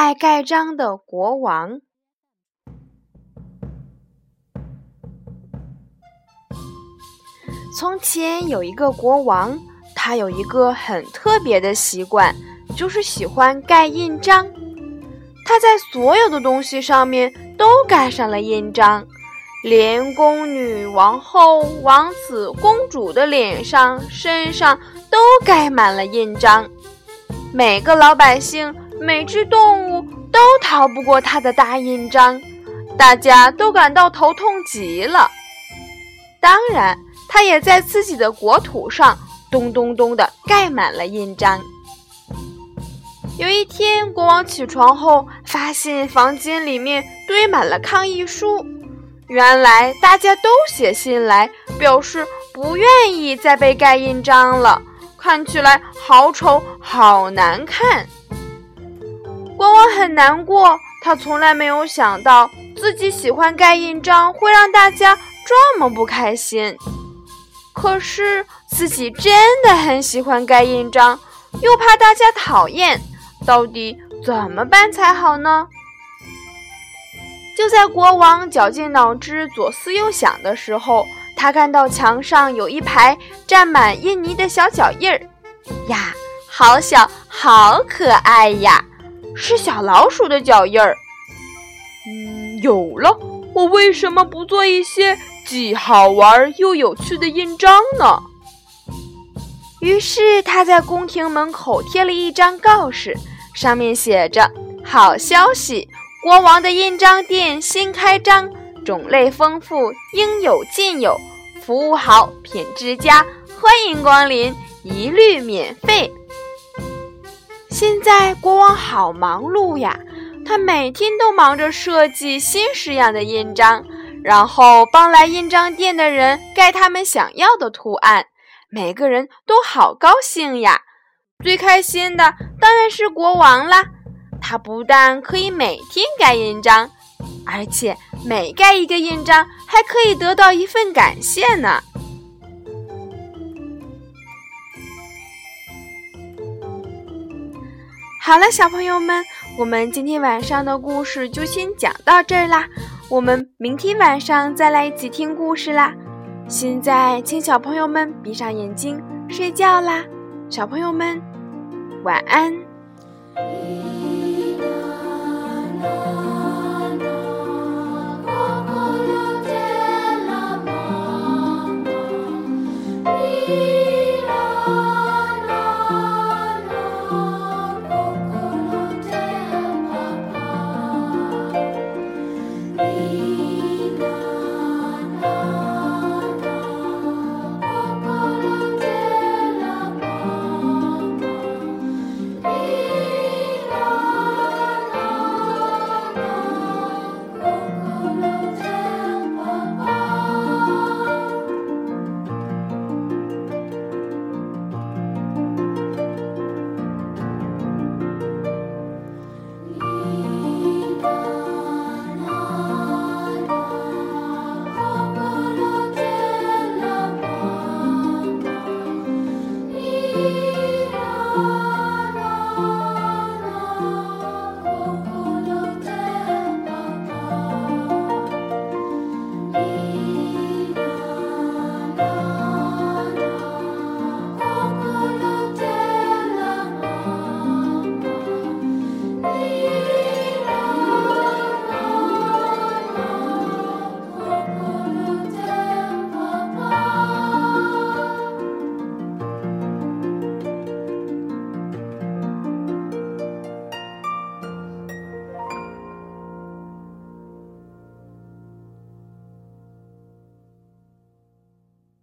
爱盖章的国王》。从前有一个国王，他有一个很特别的习惯，就是喜欢盖印章。他在所有的东西上面都盖上了印章，连宫女、王后、王子、公主的脸上、身上都盖满了印章。每个老百姓、每只动物都逃不过他的大印章，大家都感到头痛极了。当然，他也在自己的国土上咚咚咚地盖满了印章。有一天，国王起床后发现房间里面堆满了抗议书，原来大家都写信来表示不愿意再被盖印章了。看起来好丑，好难看。国王很难过，他从来没有想到自己喜欢盖印章会让大家这么不开心。可是自己真的很喜欢盖印章，又怕大家讨厌，到底怎么办才好呢？就在国王绞尽脑汁、左思右想的时候。他看到墙上有一排沾满印泥的小脚印儿，呀，好小，好可爱呀！是小老鼠的脚印儿。嗯，有了，我为什么不做一些既好玩又有趣的印章呢？于是他在宫廷门口贴了一张告示，上面写着：“好消息，国王的印章店新开张。”种类丰富，应有尽有，服务好，品质佳，欢迎光临，一律免费。现在国王好忙碌呀，他每天都忙着设计新式样的印章，然后帮来印章店的人盖他们想要的图案，每个人都好高兴呀。最开心的当然是国王啦，他不但可以每天盖印章。而且每盖一个印章，还可以得到一份感谢呢。好了，小朋友们，我们今天晚上的故事就先讲到这儿啦。我们明天晚上再来一起听故事啦。现在，请小朋友们闭上眼睛睡觉啦。小朋友们，晚安。